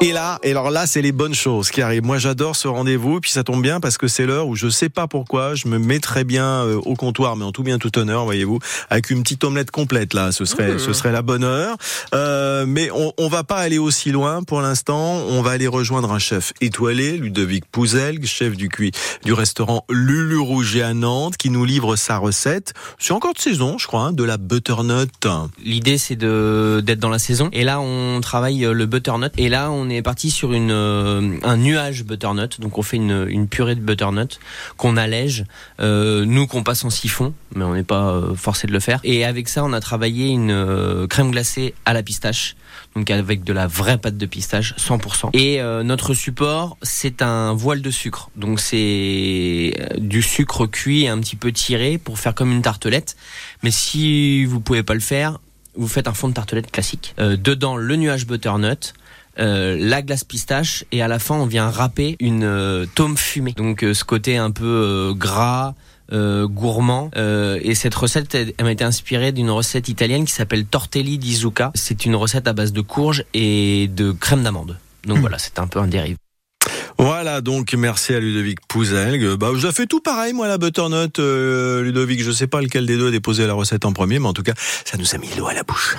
Et là, et alors là, c'est les bonnes choses qui arrivent. Moi, j'adore ce rendez-vous, puis ça tombe bien parce que c'est l'heure où je sais pas pourquoi, je me mets très bien euh, au comptoir, mais en tout bien tout honneur, voyez-vous, avec une petite omelette complète là, ce serait, Mmh. ce serait la bonne heure. Euh, mais on, on va pas aller aussi loin pour l'instant. On va aller rejoindre un chef étoilé, Ludovic Pouzel, chef du cuit du restaurant Lulu Rouget à Nantes, qui nous livre sa recette. C'est encore de saison, je crois, hein, de la butternut. L'idée c'est de d'être dans la saison et là on travaille euh, le butternut et là on est parti sur euh, un nuage butternut. Donc on fait une, purée de butternut qu'on allège euh, nous qu'on passe en siphon mais on n'est pas euh, forcé de le faire. Et avec ça on a travaillé une crème glacée à la pistache. Donc avec de la vraie pâte de pistache 100% et notre support c'est un voile de sucre. Donc c'est du sucre cuit un petit peu tiré pour faire comme une tartelette. Mais si vous pouvez pas le faire vous faites un fond de tartelette classique. Euh, dedans, le nuage butternut, euh, la glace pistache, et à la fin, on vient râper une euh, tome fumée. Donc, euh, ce côté un peu euh, gras, euh, gourmand. Euh, et cette recette, elle, elle m'a été inspirée d'une recette italienne qui s'appelle tortelli di zucca. C'est une recette à base de courge et de crème d'amande. Donc voilà, c'est un peu un dérive. Voilà, donc merci à Ludovic Pouzelg. Bah, j'ai fait tout pareil, moi, la butternut, euh, Ludovic. Je sais pas lequel des deux a déposé la recette en premier, mais en tout cas, ça nous a mis l'eau à la bouche.